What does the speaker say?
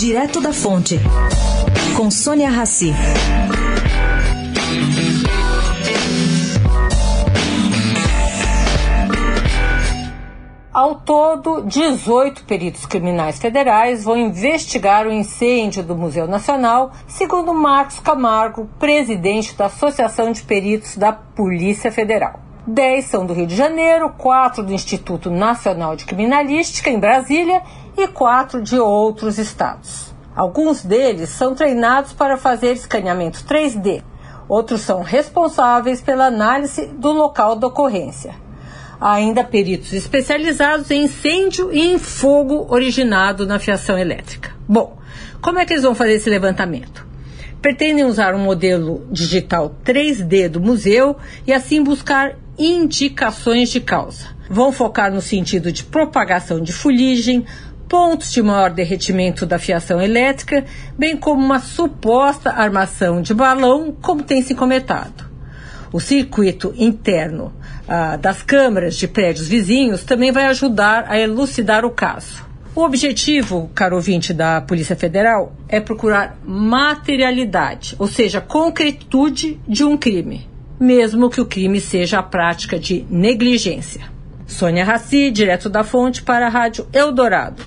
Direto da Fonte, com Sônia Rassi. Ao todo, 18 peritos criminais federais vão investigar o incêndio do Museu Nacional, segundo Marcos Camargo, presidente da Associação de Peritos da Polícia Federal. Dez são do Rio de Janeiro, quatro do Instituto Nacional de Criminalística, em Brasília, e quatro de outros estados. Alguns deles são treinados para fazer escaneamento 3D, outros são responsáveis pela análise do local da ocorrência. Há ainda peritos especializados em incêndio e em fogo originado na fiação elétrica. Bom, como é que eles vão fazer esse levantamento? Pretendem usar um modelo digital 3D do museu e assim buscar indicações de causa. Vão focar no sentido de propagação de fuligem, pontos de maior derretimento da fiação elétrica, bem como uma suposta armação de balão, como tem se comentado. O circuito interno ah, das câmaras de prédios vizinhos também vai ajudar a elucidar o caso. O objetivo, caro ouvinte da Polícia Federal, é procurar materialidade, ou seja, concretude de um crime, mesmo que o crime seja a prática de negligência. Sônia Raci, direto da fonte para a Rádio Eldorado.